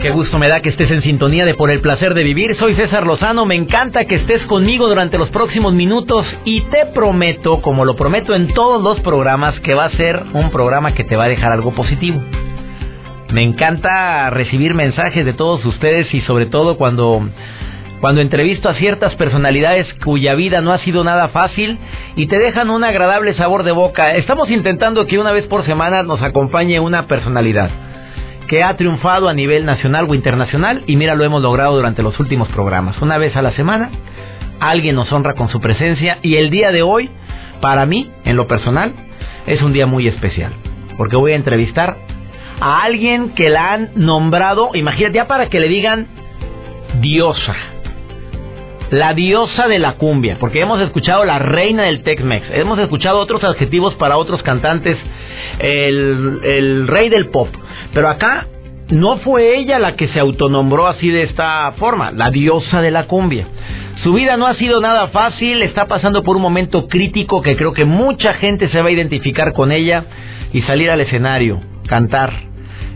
Qué gusto me da que estés en sintonía de Por el placer de vivir. Soy César Lozano. Me encanta que estés conmigo durante los próximos minutos y te prometo, como lo prometo en todos los programas, que va a ser un programa que te va a dejar algo positivo. Me encanta recibir mensajes de todos ustedes y sobre todo cuando cuando entrevisto a ciertas personalidades cuya vida no ha sido nada fácil y te dejan un agradable sabor de boca. Estamos intentando que una vez por semana nos acompañe una personalidad que ha triunfado a nivel nacional o internacional y mira lo hemos logrado durante los últimos programas. Una vez a la semana alguien nos honra con su presencia y el día de hoy, para mí, en lo personal, es un día muy especial porque voy a entrevistar a alguien que la han nombrado, imagínate ya para que le digan diosa. La diosa de la cumbia, porque hemos escuchado la reina del Tex-Mex, hemos escuchado otros adjetivos para otros cantantes, el, el rey del pop, pero acá no fue ella la que se autonombró así de esta forma, la diosa de la cumbia. Su vida no ha sido nada fácil, está pasando por un momento crítico que creo que mucha gente se va a identificar con ella y salir al escenario, cantar,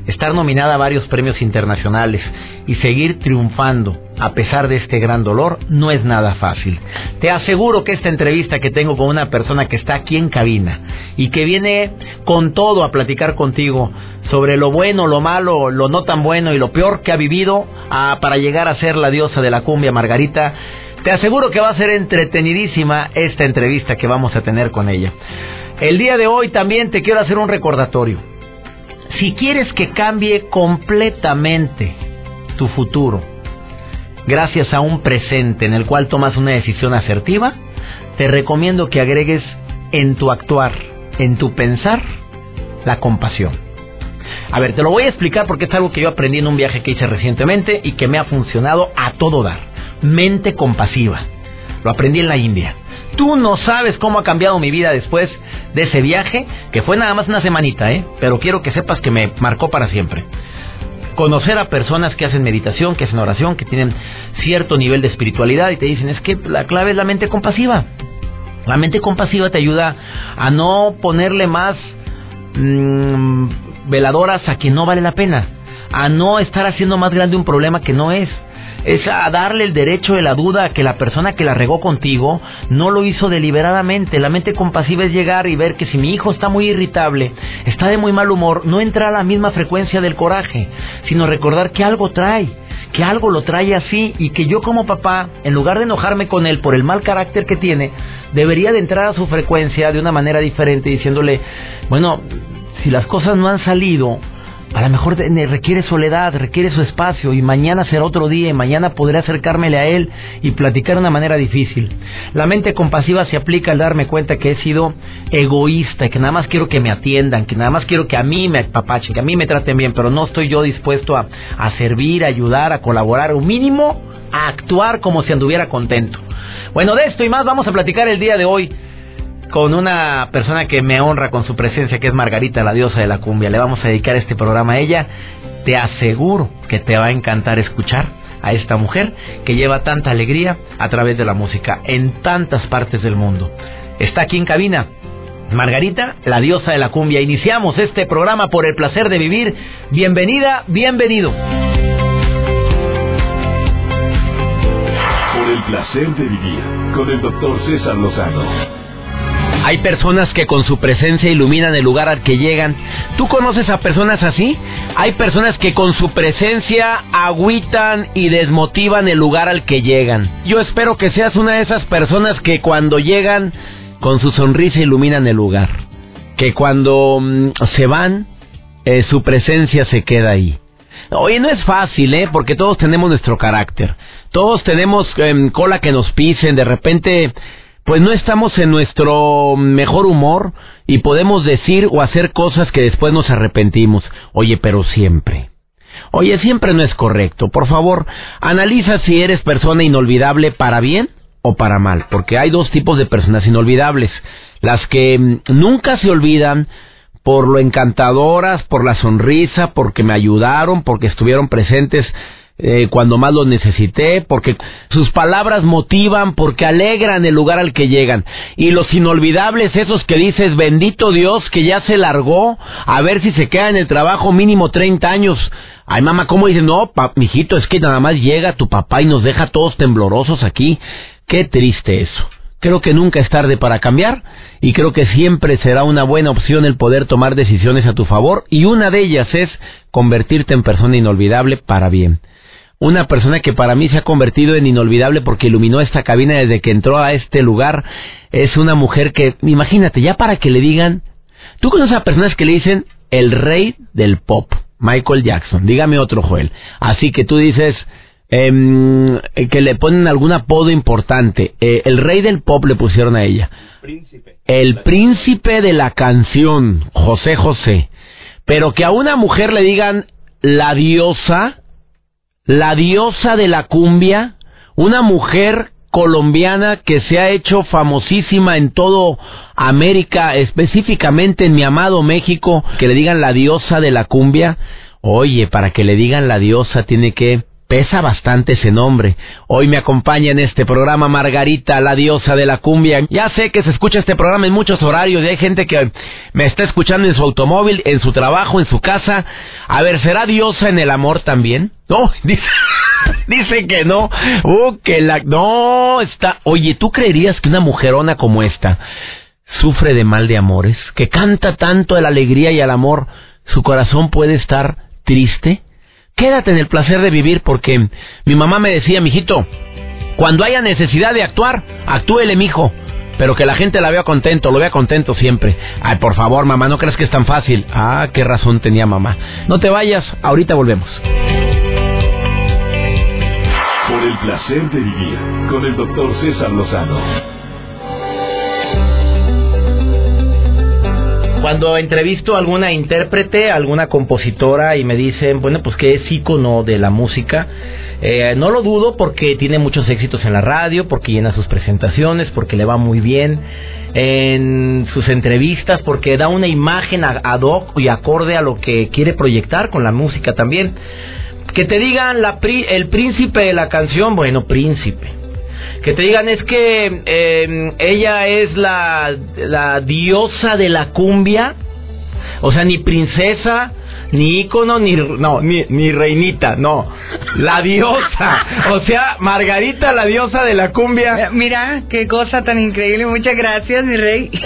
estar nominada a varios premios internacionales y seguir triunfando a pesar de este gran dolor no es nada fácil. Te aseguro que esta entrevista que tengo con una persona que está aquí en cabina y que viene con todo a platicar contigo sobre lo bueno, lo malo, lo no tan bueno y lo peor que ha vivido para llegar a ser la diosa de la cumbia Margarita, te aseguro que va a ser entretenidísima esta entrevista que vamos a tener con ella. El día de hoy también te quiero hacer un recordatorio. Si quieres que cambie completamente tu futuro, gracias a un presente en el cual tomas una decisión asertiva, te recomiendo que agregues en tu actuar, en tu pensar, la compasión. A ver, te lo voy a explicar porque es algo que yo aprendí en un viaje que hice recientemente y que me ha funcionado a todo dar. Mente compasiva. Lo aprendí en la India. Tú no sabes cómo ha cambiado mi vida después de ese viaje, que fue nada más una semanita, ¿eh? Pero quiero que sepas que me marcó para siempre. Conocer a personas que hacen meditación, que hacen oración, que tienen cierto nivel de espiritualidad y te dicen, es que la clave es la mente compasiva. La mente compasiva te ayuda a no ponerle más mmm, veladoras a que no vale la pena, a no estar haciendo más grande un problema que no es es a darle el derecho de la duda a que la persona que la regó contigo no lo hizo deliberadamente. La mente compasiva es llegar y ver que si mi hijo está muy irritable, está de muy mal humor, no entra a la misma frecuencia del coraje, sino recordar que algo trae, que algo lo trae así y que yo como papá, en lugar de enojarme con él por el mal carácter que tiene, debería de entrar a su frecuencia de una manera diferente diciéndole, bueno, si las cosas no han salido, a lo mejor requiere soledad, requiere su espacio y mañana será otro día y mañana podré acercármele a él y platicar de una manera difícil. La mente compasiva se aplica al darme cuenta que he sido egoísta, que nada más quiero que me atiendan, que nada más quiero que a mí me apapachen, que a mí me traten bien, pero no estoy yo dispuesto a, a servir, a ayudar, a colaborar, o mínimo a actuar como si anduviera contento. Bueno, de esto y más vamos a platicar el día de hoy con una persona que me honra con su presencia, que es Margarita, la diosa de la cumbia. Le vamos a dedicar este programa a ella. Te aseguro que te va a encantar escuchar a esta mujer que lleva tanta alegría a través de la música en tantas partes del mundo. Está aquí en cabina. Margarita, la diosa de la cumbia. Iniciamos este programa por el placer de vivir. Bienvenida, bienvenido. Por el placer de vivir con el doctor César Lozano. Hay personas que con su presencia iluminan el lugar al que llegan. ¿Tú conoces a personas así? Hay personas que con su presencia agüitan y desmotivan el lugar al que llegan. Yo espero que seas una de esas personas que cuando llegan con su sonrisa iluminan el lugar. Que cuando mm, se van, eh, su presencia se queda ahí. Oye, no es fácil, ¿eh? Porque todos tenemos nuestro carácter. Todos tenemos em, cola que nos pisen. De repente pues no estamos en nuestro mejor humor y podemos decir o hacer cosas que después nos arrepentimos. Oye, pero siempre. Oye, siempre no es correcto. Por favor, analiza si eres persona inolvidable para bien o para mal, porque hay dos tipos de personas inolvidables. Las que mm, nunca se olvidan por lo encantadoras, por la sonrisa, porque me ayudaron, porque estuvieron presentes eh, cuando más lo necesité, porque sus palabras motivan, porque alegran el lugar al que llegan. Y los inolvidables, esos que dices, bendito Dios, que ya se largó, a ver si se queda en el trabajo mínimo 30 años. Ay, mamá, ¿cómo dices? No, mijito, es que nada más llega tu papá y nos deja todos temblorosos aquí. Qué triste eso. Creo que nunca es tarde para cambiar y creo que siempre será una buena opción el poder tomar decisiones a tu favor y una de ellas es convertirte en persona inolvidable para bien una persona que para mí se ha convertido en inolvidable porque iluminó esta cabina desde que entró a este lugar. Es una mujer que, imagínate, ya para que le digan, tú conoces a personas que le dicen el rey del pop, Michael Jackson, dígame otro Joel. Así que tú dices em, que le ponen algún apodo importante. Eh, el rey del pop le pusieron a ella. Príncipe. El príncipe de la canción, José José. Pero que a una mujer le digan la diosa, la diosa de la cumbia, una mujer colombiana que se ha hecho famosísima en todo América, específicamente en mi amado México, que le digan la diosa de la cumbia. Oye, para que le digan la diosa tiene que Pesa bastante ese nombre. Hoy me acompaña en este programa Margarita, la diosa de la cumbia. Ya sé que se escucha este programa en muchos horarios y hay gente que me está escuchando en su automóvil, en su trabajo, en su casa. A ver, ¿será diosa en el amor también? No, dice, dice que no. Uh, que la... No, está... Oye, ¿tú creerías que una mujerona como esta sufre de mal de amores? Que canta tanto de la alegría y el amor, su corazón puede estar triste? Quédate en el placer de vivir porque mi mamá me decía, mijito, cuando haya necesidad de actuar, actúele, mijo. Pero que la gente la vea contento, lo vea contento siempre. Ay, por favor, mamá, no crees que es tan fácil. Ah, qué razón tenía mamá. No te vayas, ahorita volvemos. Por el placer de vivir con el doctor César Lozano. Cuando entrevisto a alguna intérprete, alguna compositora y me dicen, bueno, pues que es ícono de la música, eh, no lo dudo porque tiene muchos éxitos en la radio, porque llena sus presentaciones, porque le va muy bien en sus entrevistas, porque da una imagen ad hoc y acorde a lo que quiere proyectar con la música también. Que te digan la el príncipe de la canción, bueno, príncipe que te digan es que eh, ella es la, la diosa de la cumbia, o sea, ni princesa, ni ícono, ni, no, ni, ni reinita, no, la diosa, o sea, Margarita, la diosa de la cumbia. Eh, mira, qué cosa tan increíble, muchas gracias, mi rey.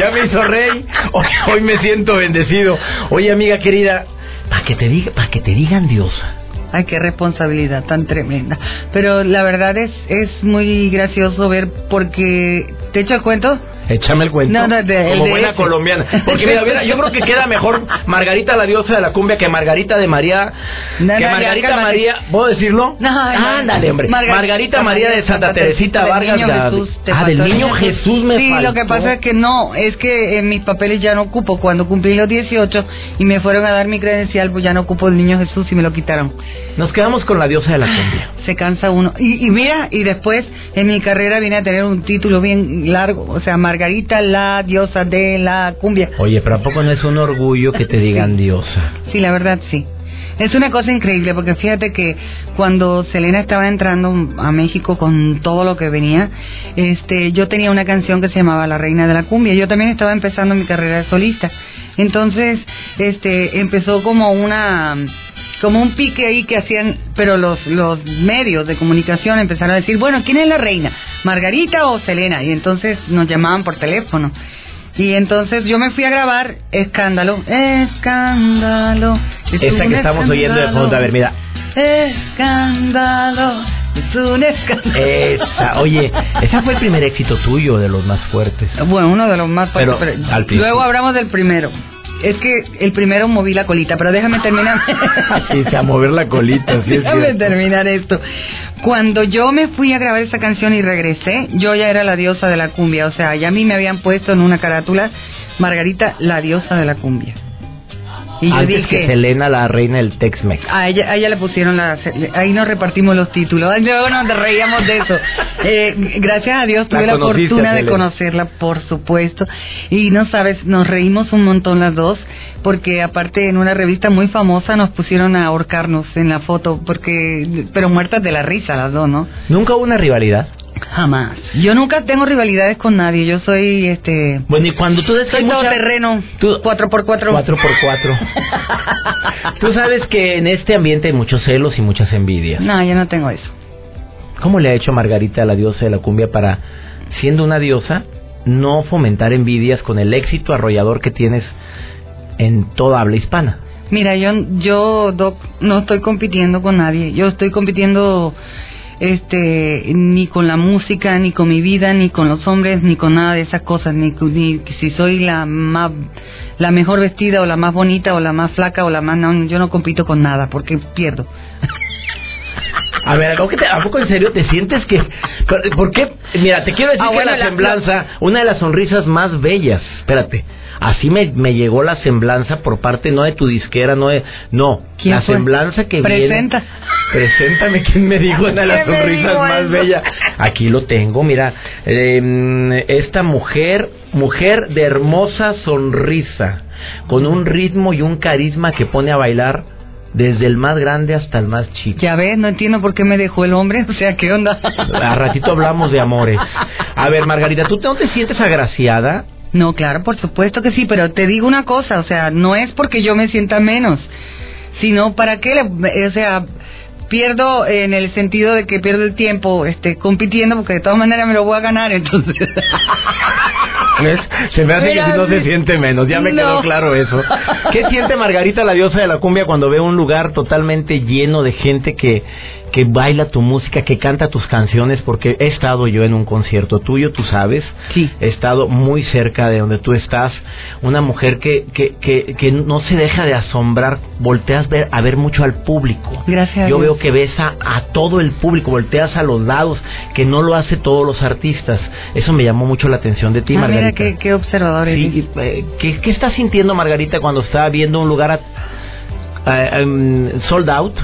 ya me hizo rey, hoy, hoy me siento bendecido. Oye, amiga querida, para que te diga, para que te digan diosa Ay, qué responsabilidad tan tremenda. Pero la verdad es, es muy gracioso ver porque, ¿te echo el cuento? Échame el cuento. No, no, de, Como buena colombiana. Porque mira, yo creo que queda mejor Margarita la diosa de la cumbia que Margarita de María. que Margarita María, ¿puedo decirlo? No, Ándale, hombre. Margarita, María de Santa Teresita Vargas. Niño Jesús, ah, del niño Jesús me Sí, lo que pasa es que no, es que en mis papeles ya no ocupo. Cuando cumplí los 18 y me fueron a dar mi credencial, pues ya no ocupo el niño Jesús y me lo quitaron. Nos quedamos con la diosa de la cumbia. Se cansa uno. Y, y mira, y después en mi carrera vine a tener un título bien largo, o sea, Margarita Margarita, la diosa de la cumbia. Oye, pero ¿a poco no es un orgullo que te digan diosa? Sí, la verdad sí. Es una cosa increíble porque fíjate que cuando Selena estaba entrando a México con todo lo que venía, este, yo tenía una canción que se llamaba La Reina de la Cumbia. Yo también estaba empezando mi carrera de solista. Entonces, este, empezó como una como un pique ahí que hacían, pero los, los medios de comunicación empezaron a decir, bueno, ¿quién es la reina? ¿Margarita o Selena? Y entonces nos llamaban por teléfono. Y entonces yo me fui a grabar Escándalo, Escándalo. Esta que estamos oyendo de fondo, a ver, mira. Escándalo, es un escándalo. Esa, oye, ese fue el primer éxito tuyo, de los más fuertes. Bueno, uno de los más fuertes. Pero, Luego hablamos del primero. Es que el primero moví la colita, pero déjame terminar. sí, a mover la colita, sí Déjame terminar esto. Cuando yo me fui a grabar esa canción y regresé, yo ya era la diosa de la cumbia. O sea, ya a mí me habían puesto en una carátula Margarita, la diosa de la cumbia. Y yo dije, que Selena, la reina del Tex-Mex. A ella, a ella le pusieron la... Ahí nos repartimos los títulos. Luego nos reíamos de eso. Eh, gracias a Dios tuve la, fortuna de conocerla, por supuesto. Y no sabes, nos reímos un montón las dos, porque aparte en una revista muy famosa nos pusieron a ahorcarnos en la foto, porque pero muertas de la risa las dos, ¿no? ¿Nunca hubo una rivalidad? Jamás. Yo nunca tengo rivalidades con nadie. Yo soy este. Bueno, y cuando tú soy mucha... terreno. Tú... 4 por 4 4 por 4 tú sabes que en este ambiente hay muchos celos y muchas envidias. No, yo no tengo eso. ¿Cómo le ha hecho Margarita a la diosa de la cumbia para, siendo una diosa, no fomentar envidias con el éxito arrollador que tienes en toda habla hispana? Mira, yo, yo, Doc, no estoy compitiendo con nadie. Yo estoy compitiendo este ni con la música ni con mi vida ni con los hombres ni con nada de esas cosas ni, ni si soy la más la mejor vestida o la más bonita o la más flaca o la más no, yo no compito con nada porque pierdo A ver, ¿a poco en serio te sientes que... ¿Por qué? Mira, te quiero decir ah, que la, semblanza, una de las sonrisas más bellas, espérate, así me, me llegó la semblanza por parte no de tu disquera, no de... No, la semblanza que Presenta. viene... Preséntame quién me dijo una de las sonrisas más bellas. Aquí lo tengo, mira, eh, esta mujer, mujer de hermosa sonrisa, con un ritmo y un carisma que pone a bailar desde el más grande hasta el más chico. Ya ves, no entiendo por qué me dejó el hombre, o sea, ¿qué onda? A ratito hablamos de amores. A ver, Margarita, ¿tú no te sientes agraciada? No, claro, por supuesto que sí, pero te digo una cosa, o sea, no es porque yo me sienta menos, sino para qué, o sea, pierdo en el sentido de que pierdo el tiempo este compitiendo porque de todas maneras me lo voy a ganar entonces. Se me hace que si no se siente menos. Ya me quedó claro eso. ¿qué siente Margarita la diosa de la cumbia cuando ve un lugar totalmente lleno de gente que que baila tu música, que canta tus canciones, porque he estado yo en un concierto tuyo, tú sabes. Sí. He estado muy cerca de donde tú estás. Una mujer que, que, que, que no se deja de asombrar, volteas ver, a ver mucho al público. Gracias. Yo veo que ves a, todo el público, volteas a los lados, que no lo hace todos los artistas. Eso me llamó mucho la atención de ti, ah, Margarita. Mira qué, qué observador sí, eh, ¿qué, ¿qué, estás sintiendo, Margarita, cuando está viendo un lugar sold out?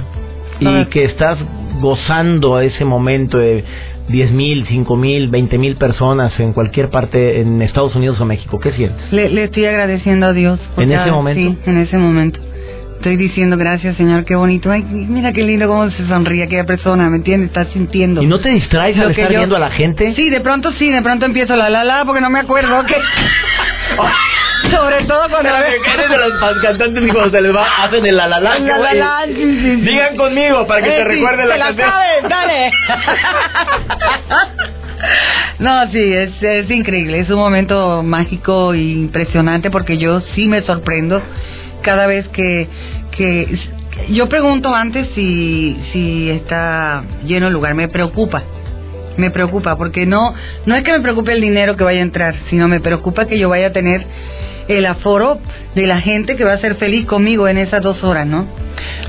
Y que estás gozando ese momento de 10 mil, 5 mil, 20 mil personas en cualquier parte en Estados Unidos o México. ¿Qué sientes? Le, estoy agradeciendo a Dios. ¿En ese momento? Sí, en ese momento. Estoy diciendo gracias, Señor, qué bonito. Ay, mira qué lindo cómo se sonríe aquella persona, ¿me entiendes? Estás sintiendo. ¿Y no te distraes al estar viendo a la gente? Sí, de pronto sí, de pronto empiezo la la la porque no me acuerdo. ¿qué? Sobre todo cuando eres de los cantantes cuando se les va hacen el la la la. la, Digan conmigo para que te eh, recuerden la, canción. Sabes, dale. No, sí, es, es increíble, es un momento mágico e impresionante porque yo sí me sorprendo cada vez que, que yo pregunto antes si, si está lleno el lugar, me preocupa me preocupa porque no no es que me preocupe el dinero que vaya a entrar, sino me preocupa que yo vaya a tener el aforo de la gente que va a ser feliz conmigo en esas dos horas, ¿no?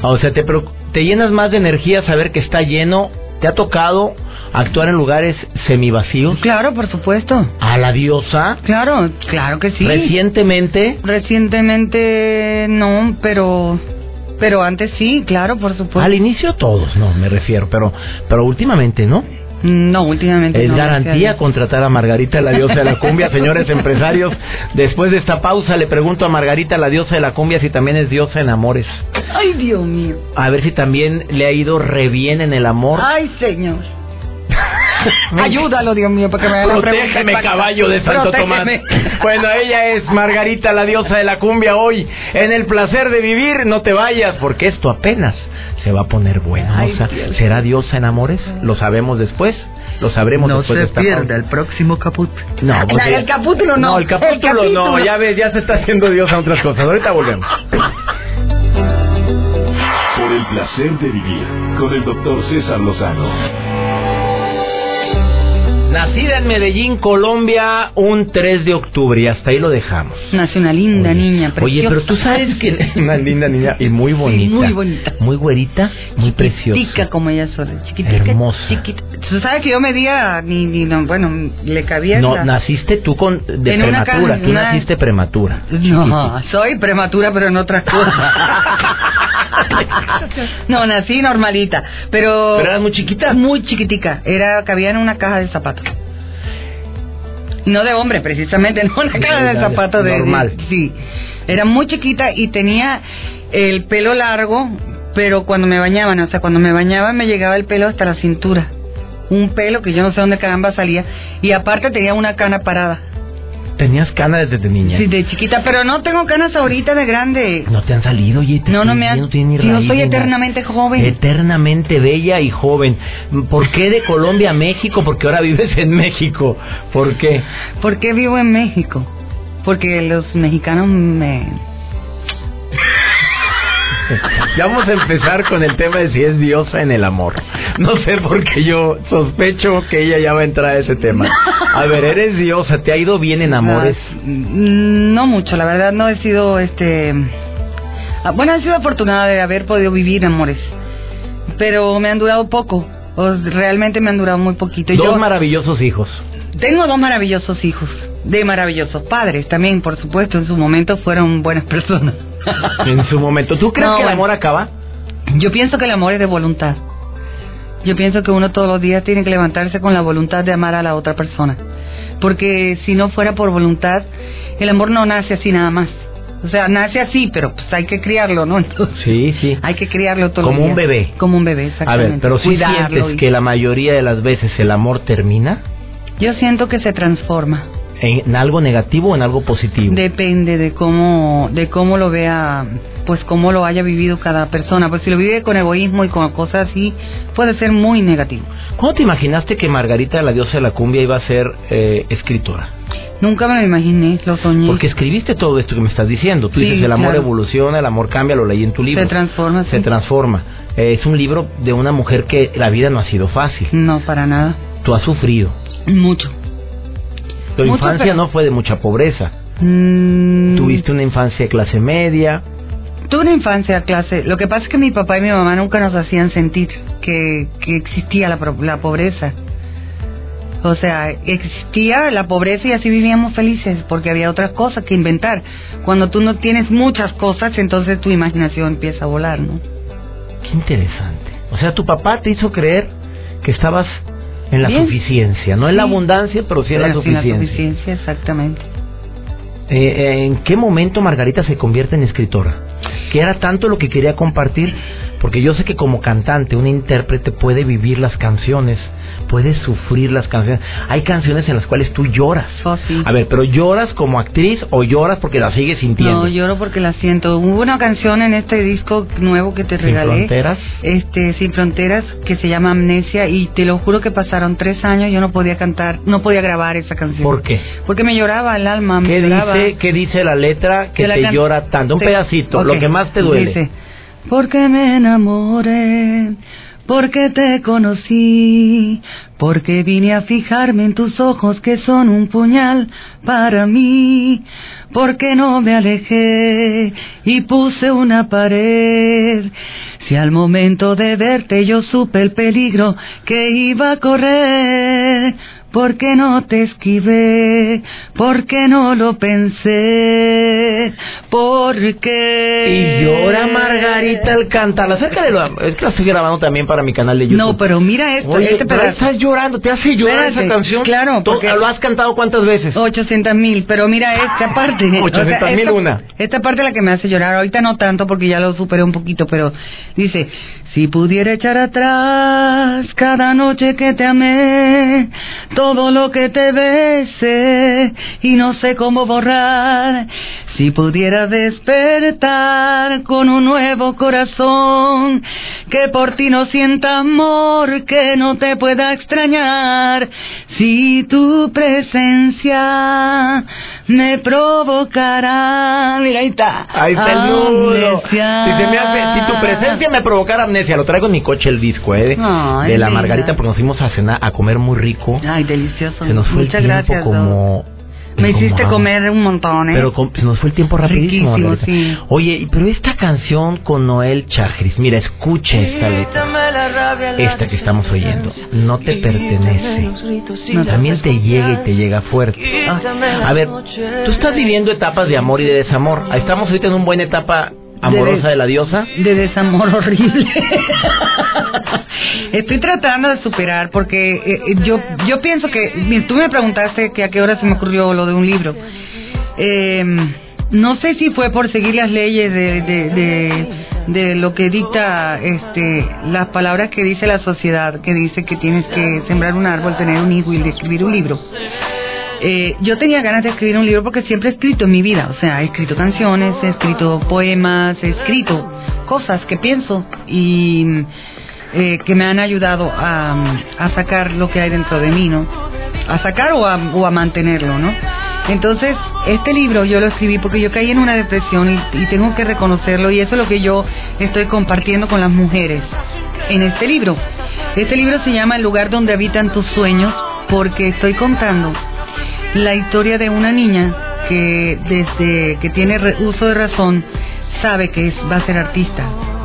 O sea, te, te llenas más de energía saber que está lleno. ¿Te ha tocado actuar en lugares semivacíos? Claro, por supuesto. ¿A la diosa? Claro, claro que sí. ¿Recientemente? Recientemente no, pero pero antes sí, claro, por supuesto. Al inicio todos, no, me refiero, pero pero últimamente, ¿no? No, últimamente es garantía contratar a Margarita, la diosa de la cumbia. Señores empresarios, después de esta pausa le pregunto a Margarita, la diosa de la cumbia, si también es diosa en amores. Ay, Dios mío. A ver si también le ha ido re bien en el amor. Ay, señor. Ayúdalo, Dios mío, para que me haga Protégeme, caballo de Santo Tomás. Bueno, ella es Margarita, la diosa de la cumbia, hoy en el placer de vivir. No te vayas, porque esto apenas se va a poner bueno. ¿Será diosa en amores? ¿Lo sabemos después? Lo sabremos no después se de pierda el próximo capítulo. No, el capítulo no. No, el capítulo, no. Ya ves, ya se está haciendo diosa en otras cosas. Ahorita volvemos. Por el placer de vivir con el doctor César Lozano Nacida en Medellín, Colombia, un 3 de octubre y hasta ahí lo dejamos. Nació una linda Oye, niña, preciosa. Oye, pero tú sabes que una linda niña y muy bonita. muy bonita. Muy güerita, muy preciosa. Chiquitica como ella sola, chiquitica. Hermosa. Chiquita. Tú sabes que yo medía, ni, ni, no, bueno, le cabía No, la- naciste tú con de En una prematura, ca- tú una- naciste prematura. No, soy prematura, pero en otras cosas. no, nací normalita, pero... Pero eras muy chiquita. Muy chiquitica. Era, cabía en una caja de zapatos. No de hombre, precisamente, no una caja de zapatos de... de- normal. sí. Era muy chiquita y tenía el pelo largo, pero cuando me bañaban, o sea, cuando me bañaban me llegaba el pelo hasta la cintura. Un pelo que yo no sé dónde caramba salía. Y aparte tenía una cana parada. Tenías canas desde niña. Sí, de chiquita, pero no tengo canas ahorita de grande. No te han salido, oye. te No, no me han- tiene Yo raíz, soy eternamente joven. Eternamente bella y joven. ¿Por qué de Colombia a México? Porque ahora vives en México. ¿Por qué? ¿Por qué vivo en México? Porque los mexicanos me... Ya vamos a empezar con el tema de si es diosa en el amor. No sé por qué yo sospecho que ella ya va a entrar a ese tema. A ver, eres diosa, ¿te ha ido bien en amores? Mm, No mucho, la verdad no he sido, este... ah, Bueno, he sido afortunada de haber podido vivir amores, pero me han durado poco. O realmente me han durado muy poquito. Dos yo maravillosos hijos. tengo dos maravillosos hijos, de maravillosos padres también, por supuesto, en su momento fueron buenas personas. En su momento. ¿Tú crees No, que el amor acaba? Yo pienso que el amor es de voluntad. Yo pienso que uno todos los días tiene que levantarse con la voluntad de amar a la otra persona. Porque si no fuera por voluntad, el amor no nace así nada más. O sea, nace así, pero pues hay que criarlo, ¿no? Entonces, Sí, sí. hay que criarlo todo Como un bebé. Como un bebé, A exactamente. ver, pero si Cuidarlo sientes y- que la mayoría de las veces el amor termina Yo siento que se transforma. En algo negativo o en algo positivo. Depende de cómo, de cómo lo vea, pues cómo lo haya vivido cada persona. Pues si lo vive con egoísmo y con cosas así, puede ser muy negativo. ¿Cuándo te imaginaste que Margarita, la diosa de la cumbia, iba a ser eh, escritora? Nunca me lo imaginé, lo soñé. Porque escribiste todo esto que me estás diciendo. Tú Sí, dices, el amor claro. evoluciona, el amor cambia, lo leí en tu libro. Se transforma, Se transforma. Eh, es un libro de una mujer que la vida no ha sido fácil. No, para nada. Tú has sufrido. Mucho. Tu infancia no fue de mucha pobreza. Mm, Tuviste una infancia de clase media. Tuve una infancia clase. Lo que pasa es que mi papá y mi mamá nunca nos hacían sentir que, que existía la, la pobreza. O sea, existía la pobreza y así vivíamos felices porque había otras cosas que inventar. Cuando tú no tienes muchas cosas, entonces tu imaginación empieza a volar, ¿no? Qué interesante. O sea, tu papá te hizo creer que estabas en la Bien. suficiencia. No en la abundancia, pero sí en la Pero sin suficiencia. suficiencia, exactamente. Eh, ¿En qué momento Margarita se convierte en escritora? Que era tanto lo que quería compartir, porque yo sé que como cantante, un intérprete puede vivir las canciones, puede sufrir las canciones. Hay canciones en las cuales tú lloras. Oh, sí. A ver, pero lloras como actriz o lloras porque la sigues sintiendo. No, lloro porque la siento. Hubo una canción en este disco nuevo que te Sin regalé. fronteras. Este, Sin Fronteras, que se llama Amnesia, y te lo juro que pasaron tres años, yo no podía cantar, no podía grabar esa canción. ¿Por qué? Porque me lloraba el alma, me ¿Qué lloraba. dice, ¿Qué dice la letra que Que la te llora tanto? Un te- pedacito, lo que más te duele. Dice, porque me enamoré, porque te conocí, porque vine a fijarme en tus ojos que son un puñal para mí, porque no me alejé y puse una pared. Si al momento de verte yo supe el peligro que iba a correr, ¿Por qué no te esquivé? ¿Por qué no lo pensé? ¿Por qué? Y llora Margarita al cantar. Acerca de lo. Es que la estoy grabando también para mi canal de YouTube. No, pero mira esto, Oye, este pero pedazo. estás llorando, te hace llorar Espérate, esa canción. claro, ¿Tú- porque- ¿Lo has cantado cuántas veces? 800 mil, pero mira esta parte. 800,000 esta- una. Esta parte es la que me hace llorar. Ahorita no tanto porque ya lo superé un poquito, pero dice, si pudiera echar atrás cada noche que te amé, todo lo que te besé y no sé cómo borrar, si pudiera despertar con un nuevo corazón que por ti no sienta amor, que no te pueda extrañar, si tu presencia me provocará. Mira, ahí está. Ahí está el nudo. Si, se me hace, si tu presencia me provocara amnesia, lo traigo en mi coche el disco, ¿eh? Ay, de la. Margarita, porque nos fuimos a cenar, a comer muy rico. Ay, delicioso. Se nos fue Muchas el tiempo gracias, como... Me como hiciste comer un montón, ¿eh? Pero se nos fue el tiempo rapidísimo. Sí. Oye, pero esta canción con Noel Chagris, mira, escucha esta letra. Esta que estamos oyendo, no te pertenece. No. También te llega y te llega fuerte. A ver, tú estás viviendo etapas de amor y de desamor. Estamos ahorita en una buena etapa amorosa de la diosa. de desamor horrible. Estoy tratando de superar porque eh, eh, yo yo pienso que tú me preguntaste que a qué hora se me ocurrió lo de un libro. Eh, no sé si fue por seguir las leyes de, de, de, de lo que dicta este las palabras que dice la sociedad, que dice que tienes que sembrar un árbol, tener un hijo y escribir un libro. Eh, yo tenía ganas de escribir un libro porque siempre he escrito en mi vida, o sea, he escrito canciones, he escrito poemas, he escrito cosas que pienso y eh, que me han ayudado a, sacar lo que hay dentro de mí, ¿no? A sacar o a, o a mantenerlo, ¿no? Entonces, este libro yo lo escribí porque yo caí en una depresión y, y tengo que reconocerlo y eso es lo que yo estoy compartiendo con las mujeres en este libro. Este libro se llama El lugar donde habitan tus sueños porque estoy contando la historia de una niña que desde que tiene uso de razón sabe que es, va a ser artista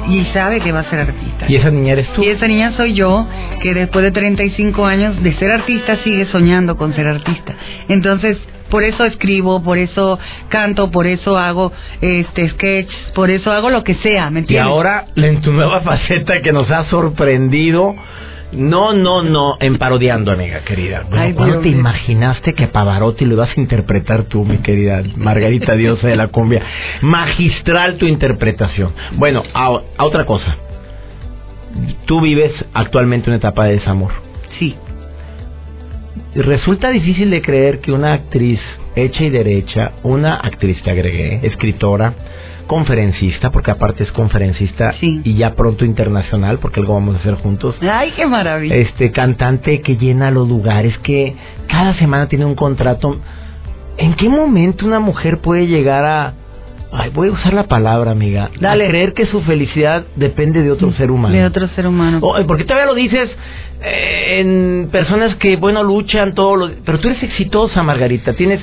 y sabe que va a ser artista. Y esa niña eres tú. Y esa niña soy yo, que después de 35 años de ser artista sigue soñando con ser artista. Entonces, por eso escribo, por eso canto, por eso hago este sketch, por eso hago lo que sea, ¿me Y entiendes? ahora, en tu nueva faceta que nos ha sorprendido. No, no, no, en parodiando, amiga querida. Ay, ¿Cuándo te imaginaste que a Pavarotti lo ibas a interpretar tú, mi querida Margarita Diosa de la cumbia? Magistral tu interpretación. Bueno, a, a otra cosa. Tú vives actualmente una etapa de desamor. Sí, Resulta difícil de creer que una actriz hecha y derecha, una actriz te agregué, escritora, conferencista, porque aparte es conferencista Sí. y ya pronto internacional, porque algo vamos a hacer juntos. ay, qué maravilla. Este cantante que llena los lugares, que cada semana tiene un contrato. ¿En qué momento una mujer puede llegar a Ay, voy a usar la palabra, amiga. Dale. A creer que su felicidad depende de otro ser humano. De otro ser humano. Oh, porque todavía lo dices eh, en personas que, bueno, luchan, todo lo... Pero tú eres exitosa, Margarita. Tienes...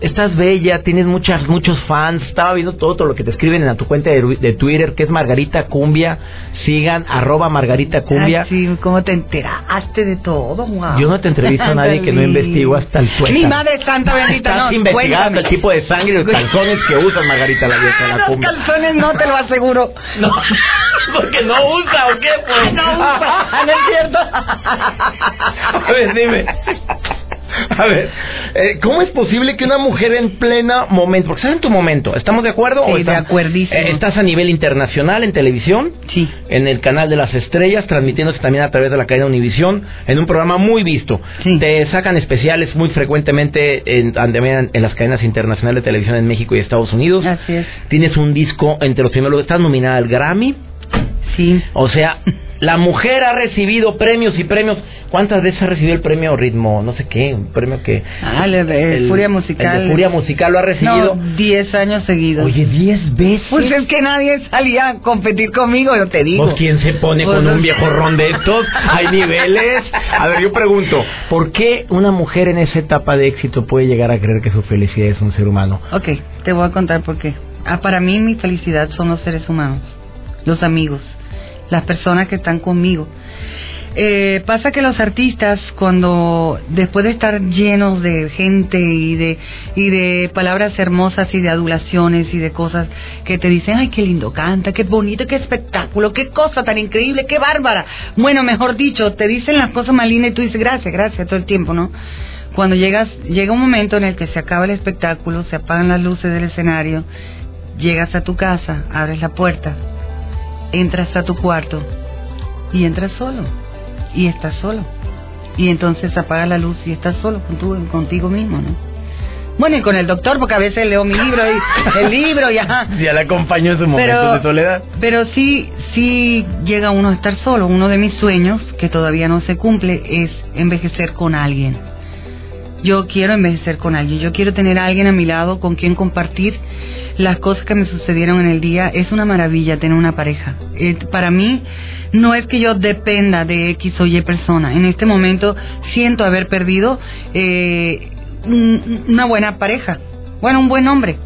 Estás bella, tienes muchas, muchos fans. Estaba viendo todo, todo lo que te escriben en tu cuenta de, de Twitter, que es Margarita Cumbia. Sigan, arroba Margarita Cumbia. Ay, sí, ¿cómo te enteraste de todo? Wow. Yo no te entrevisto a nadie que no investigo hasta el tuétano. Mi madre santa bendita, Estás no, investigando cuéntame. el tipo de sangre y los calzones que usas, Margarita la vieja de la Los cumbia. calzones no te lo aseguro. No, porque no usa o qué, pues. No usa, no es cierto. A ver, dime. A ver, eh, ¿cómo es posible que una mujer en pleno momento, porque estás en tu momento, ¿estamos de acuerdo? Sí, ¿O de estás- acuerdísimo. eh, ¿Estás a nivel internacional en televisión? Sí. En el canal de las estrellas, transmitiéndose también a través de la cadena Univisión, en un programa muy visto. Sí. Te sacan especiales muy frecuentemente en, en, en las cadenas internacionales de televisión en México y Estados Unidos. Así es. Tienes un disco entre los primeros, estás nominada al Grammy. Sí. O sea, la mujer ha recibido premios y premios. ¿Cuántas veces ha recibido el premio Ritmo? No sé qué, un premio que... Ah, el, el Furia Musical. El de Furia Musical lo ha recibido. No, 10 años seguidos. Oye, 10 veces. Pues es que nadie salía a competir conmigo, yo te digo. Pues, ¿quién se pone Pues, con un viejo ron de estos? Hay niveles. A ver, yo pregunto, ¿por qué una mujer en esa etapa de éxito puede llegar a creer que su felicidad es un ser humano? Ok, te voy a contar por qué. Ah, para mí mi felicidad son los seres humanos, los amigos, las personas que están conmigo. Eh, pasa que los artistas cuando después de estar llenos de gente y de y de palabras hermosas y de adulaciones y de cosas que te dicen ay qué lindo canta qué bonito qué espectáculo qué cosa tan increíble qué bárbara bueno mejor dicho te dicen las cosas más lindas y tú dices gracias gracias todo el tiempo no cuando llegas llega un momento en el que se acaba el espectáculo se apagan las luces del escenario llegas a tu casa abres la puerta entras a tu cuarto y entras solo y estás solo y entonces apagas la luz y estás solo con contigo mismo no bueno y con el doctor porque a veces leo mi libro y el libro y ajá Ya le acompañó en su momento pero, de soledad. pero sí, sí llega uno a estar solo. Uno de mis sueños, que todavía no se cumple, es envejecer con alguien. Yo quiero envejecer con alguien, yo quiero tener a alguien a mi lado con quien compartir las cosas que me sucedieron en el día. Es una maravilla tener una pareja. Eh, para mí no es que yo dependa de X o Y persona. En este momento siento haber perdido eh, una buena pareja, bueno, un buen hombre.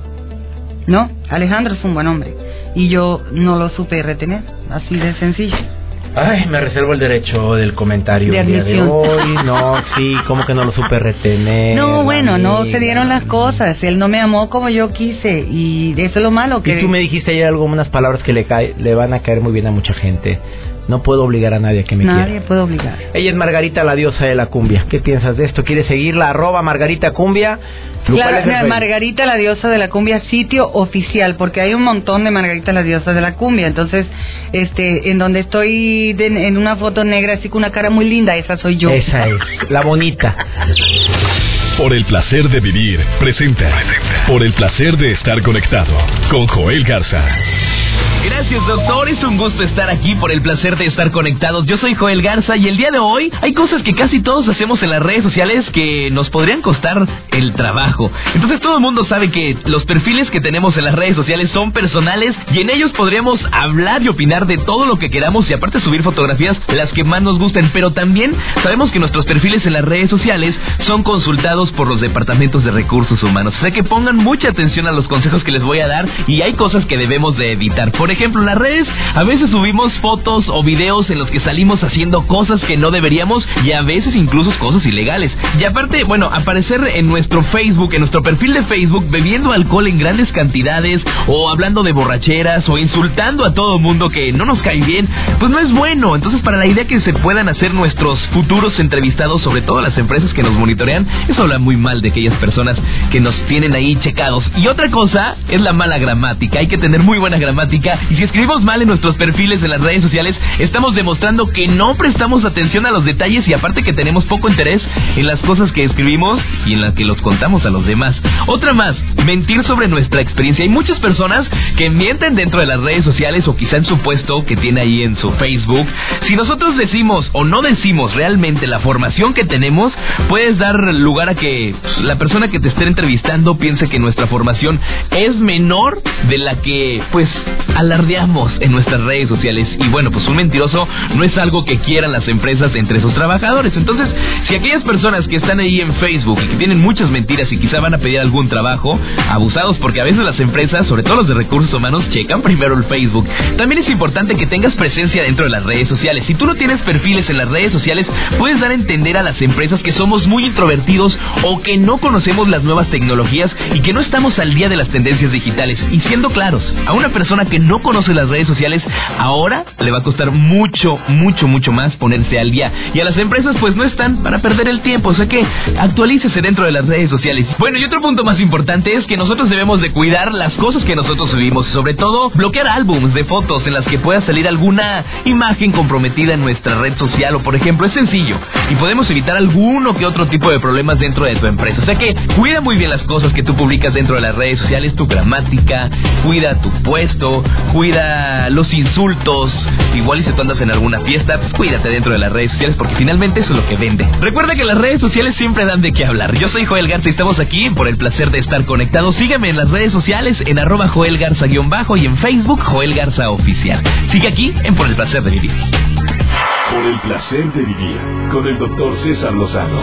¿No? Alejandro es un buen hombre y yo no lo supe retener, así de sencillo. Ay, me reservo el derecho del comentario. De día de hoy. No, sí, como que no lo supe retener. No, bueno, no se dieron las cosas. Él no me amó como yo quise y eso es lo malo que. Y tú me dijiste ayer algunas palabras que le cae, le van a caer muy bien a mucha gente. No puedo obligar a nadie a que me quiera. Nadie puede obligar. Ella es Margarita, la diosa de la cumbia. ¿Qué piensas de esto? ¿Quieres seguirla? Arroba Margarita Cumbia. Claro, Margarita, la diosa de la cumbia, sitio oficial, porque hay un montón de Margarita, la diosa de la cumbia. Entonces, este, en donde estoy en una foto negra, así con una cara muy linda, esa soy yo. Esa es, la bonita. Por el placer de vivir, presenta. Por el placer de estar conectado con Joel Garza. Gracias, doctor. Es un gusto estar aquí por el placer de estar conectados. Yo soy Joel Garza y el día de hoy hay cosas que casi todos hacemos en las redes sociales que nos podrían costar el trabajo. Entonces todo el mundo sabe que los perfiles que tenemos en las redes sociales son personales y en ellos podríamos hablar y opinar de todo lo que queramos y aparte subir fotografías las que más nos gusten. Pero también sabemos que nuestros perfiles en las redes sociales son consultados por los departamentos de recursos humanos. O sea que pongan mucha atención a los consejos que les voy a dar y hay cosas que debemos de evitar. Por ejemplo, en las redes a veces subimos fotos o videos en los que salimos haciendo cosas que no deberíamos y a veces incluso cosas ilegales. Y aparte, bueno, aparecer en nuestro Facebook, en nuestro perfil de Facebook, bebiendo alcohol en grandes cantidades o hablando de borracheras o insultando a todo mundo que no nos cae bien, pues no es bueno. Entonces, para la idea que se puedan hacer nuestros futuros entrevistados, sobre todo las empresas que nos monitorean, eso habla muy mal de aquellas personas que nos tienen ahí checados. Y otra cosa es la mala gramática. Hay que tener muy buena gramática y si escribimos mal en nuestros perfiles en las redes sociales, estamos demostrando que no prestamos atención a los detalles y aparte que tenemos poco interés en las cosas que escribimos y en las que los contamos a los demás. Otra más, mentir sobre nuestra experiencia. Hay muchas personas que mienten dentro de las redes sociales o quizá en su puesto que tiene ahí en su Facebook. Si nosotros decimos o no decimos realmente la formación que tenemos, puedes dar lugar a que la persona que te esté entrevistando piense que nuestra formación es menor de la que pues alardeamos en nuestras redes sociales. Y bueno, pues un mentiroso no es algo que quieran las empresas entre sus trabajadores. Entonces, si aquellas personas que están ahí en Facebook y que tienen muchas mentiras y quizá van a pedir algún trabajo, abusados porque a veces las empresas, sobre todo los de recursos humanos, checan primero el Facebook. También es importante que tengas presencia dentro de las redes sociales. Si tú no tienes perfiles en las redes sociales, puedes dar a entender a las empresas que somos muy introvertidos o que no conocemos las nuevas tecnologías y que no estamos al día de las tendencias digitales. Y siendo claros, a una persona que no conoce las redes sociales, ahora le va a costar mucho, mucho, mucho más ponerse al día. Y a las empresas pues no están para perder el tiempo, o sea que actualícese dentro de las redes sociales. Bueno, y otro punto más importante es que nosotros debemos de cuidar las cosas que nosotros subimos, sobre todo bloquear álbums de fotos en las que pueda salir alguna imagen comprometida en nuestra red social o por ejemplo es sencillo y podemos evitar alguno que otro tipo de problemas dentro de tu empresa. O sea que cuida muy bien las cosas que tú publicas dentro de las redes sociales, tu gramática, cuida tu puesto, cuida los insultos, igual y si tú andas en alguna fiesta, pues cuídate dentro de las redes sociales porque finalmente eso es lo que vende. Recuerda que las redes sociales siempre dan de qué hablar. Yo soy Joel Garza y estamos aquí por el placer de estar conectados. Sígueme en las redes sociales en arroba Joel Garza-bajo y en Facebook Joel Garza Oficial. Sigue aquí en Por el placer de vivir. Por el placer de vivir con el doctor César Lozano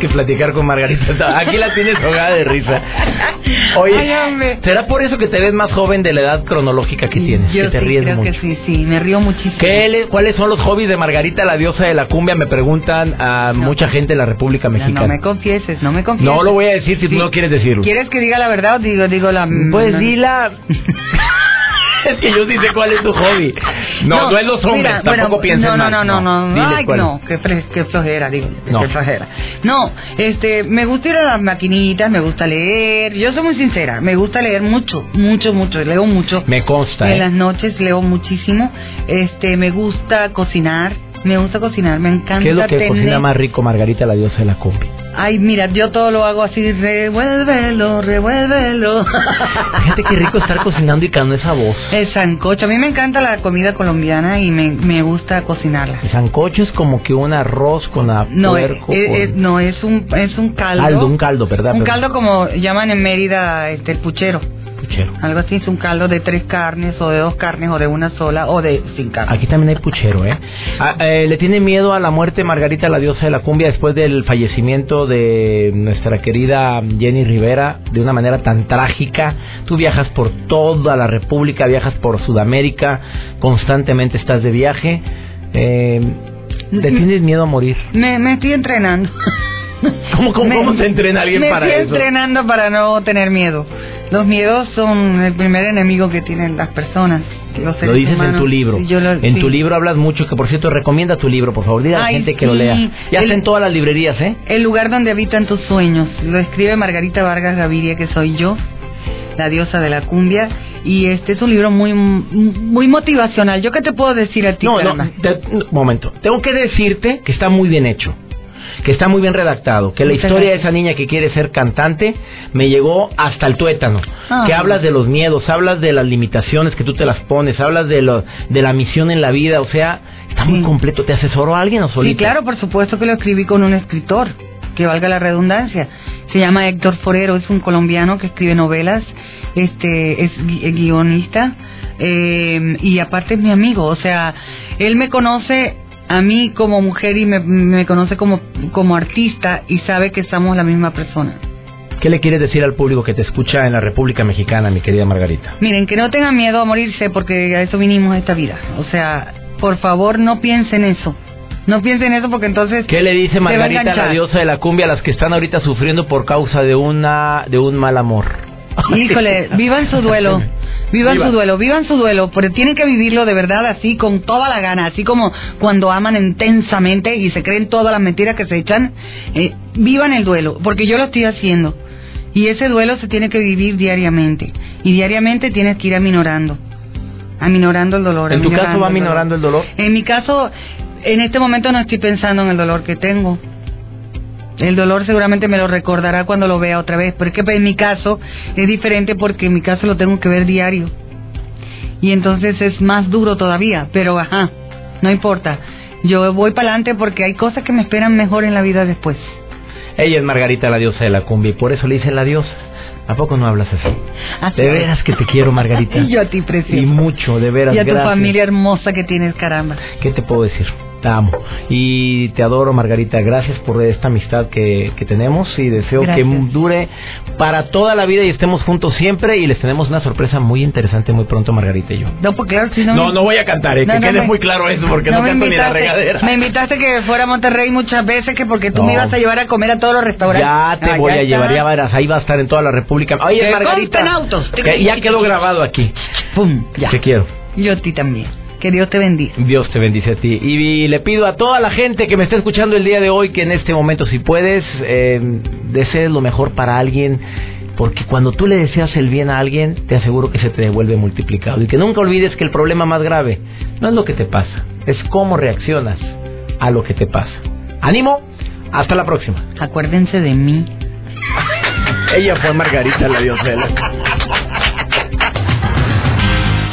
que platicar con Margarita. Aquí la tienes ahogada de risa. Oye, ¿será por eso que te ves más joven de la edad cronológica que tienes? Yo que te sí, ríes creo mucho. que sí, sí, me río muchísimo. ¿Qué ¿Cuáles son los hobbies de Margarita, la diosa de la cumbia? Me preguntan a mucha gente en la República No, Mexicana. no me confieses, no me confieses. No lo voy a decir si tú Sí. no quieres decirlo. ¿Quieres que diga la verdad o digo, digo la... Pues no, dila. es que yo sí sé cuál es tu hobby. No, no, es los hombres, mira, tampoco bueno, pienses no, no, mal. no, no, no, Diles Ay, cuál. no, qué, qué flojera, digo, No. qué flojera. No, este, me gusta ir a las maquinitas, me gusta leer, yo soy muy sincera, me gusta leer mucho, mucho, mucho, leo mucho. Me consta, En ¿eh? las noches leo muchísimo, este, me gusta cocinar, me gusta cocinar, me encanta ¿Qué es lo que tener- cocina más rico Margarita, la diosa de la cumbia? Ay, mira, yo todo lo hago así, revuélvelo, revuélvelo. Fíjate qué rico estar cocinando y cantando esa voz. El sancocho, a mí me encanta la comida colombiana y me, me gusta cocinarla. El sancocho es como que un arroz con a No, eh, puerco, eh, con- eh, no es un es un caldo. Caldo, un caldo, ¿verdad? Un caldo como llaman en Mérida este el puchero. Puchero. Algo así, es un caldo de tres carnes o de dos carnes o de una sola o de sin carne. Aquí también hay puchero, ¿eh? Ah, eh, ¿Le tiene miedo a la muerte Margarita, la diosa de la cumbia, después del fallecimiento de nuestra querida Jenny Rivera de una manera tan trágica? Tú viajas por toda la República, viajas por Sudamérica, constantemente estás de viaje. Eh, ¿Le tienes miedo a morir? Me, me estoy entrenando. ¿Cómo, cómo, Me- cómo se entrena alguien me para estoy eso? entrenando para no tener miedo. Los miedos son el primer enemigo que tienen las personas. Los Lo seres dices en humanos. tu libro. Sí, lo- en sí. tu libro hablas mucho, que por cierto recomienda tu libro, por favor. Dile a la Ay, gente que lo lea. Ya El- está en todas las librerías, ¿eh? El lugar donde habitan tus sueños. Lo escribe Margarita Vargas Gaviria, que soy yo, la diosa de la cumbia. Y este es un libro muy muy motivacional. ¿Yo qué te puedo decir a ti, No, no, te- momento. Tengo que decirte que está muy bien hecho. Que está muy bien redactado. Que la Muchas historia de esa niña que quiere ser cantante me llegó hasta el tuétano. Ah. Que hablas de los miedos, hablas de las limitaciones que tú te las pones, hablas de, lo, de la misión en la vida. O sea, está muy Sí. completo. ¿Te asesoró alguien o solito? Sí, claro, por supuesto que lo escribí con un escritor, que valga la redundancia. Se llama Héctor Forero, es un colombiano que escribe novelas, este es gui- guionista eh, y aparte es mi amigo, o sea, él me conoce a mí como mujer y me, me conoce como, como artista y sabe que somos la misma persona. ¿Qué le quieres decir al público que te escucha en la República Mexicana, mi querida Margarita? Miren, que no tengan miedo a morirse porque a eso vinimos a esta vida. O sea, por favor no piensen eso. No piensen eso porque entonces... ¿Qué le dice Margarita, la diosa de la cumbia, a las que están ahorita sufriendo por causa de una de un mal amor? Híjole, vivan su duelo. Vivan Viva. su duelo, vivan su duelo, pero tienen que vivirlo de verdad así, con toda la gana, así como cuando aman intensamente y se creen todas las mentiras que se echan. eh, vivan el duelo, porque yo lo estoy haciendo. Y ese duelo se tiene que vivir diariamente. Y diariamente tienes que ir aminorando. Aminorando el dolor. ¿En tu caso va aminorando el dolor? En mi caso, en este momento no estoy pensando en el dolor que tengo. El dolor seguramente me lo recordará cuando lo vea otra vez, porque en mi caso es diferente porque en mi caso lo tengo que ver diario. Y entonces es más duro todavía, pero ajá, no importa. Yo voy para adelante porque hay cosas que me esperan mejor en la vida después. Ella es Margarita, la diosa de la cumbia, y por eso le dicen la diosa. ¿A poco no hablas así? Así De es. veras que te quiero, Margarita. Y yo a ti, preciosa. Y mucho, de veras, Y a tu gracias. familia hermosa que tienes, caramba. ¿Qué te puedo decir? Te amo. Y te adoro, Margarita. Gracias por esta amistad que, que tenemos y deseo Gracias. que dure para toda la vida y estemos juntos siempre. Y les tenemos una sorpresa muy interesante muy pronto, Margarita y yo. No, pues claro, si no... No, no voy a cantar, eh, No, que no quede me- muy claro eso, porque no, canto ni la regadera. Me invitaste que fuera a Monterrey muchas veces, que porque tú me ibas a llevar a comer a todos los restaurantes. Ya te Ah, voy a está. llevar, ya verás, ahí va a estar en toda la República. Oye, Margarita. autos. que ya quedó grabado aquí. Pum, ya. Te quiero. Yo a ti también. Que Dios te bendiga. Dios te bendice a ti. Y le pido a toda la gente que me está escuchando el día de hoy que en este momento, si puedes, eh, desees lo mejor para alguien. Porque cuando tú le deseas el bien a alguien, te aseguro que se te devuelve multiplicado. Y que nunca olvides que el problema más grave no es lo que te pasa, es cómo reaccionas a lo que te pasa. ¡Ánimo! Hasta la próxima. Acuérdense de mí. Ella fue Margarita la diosela.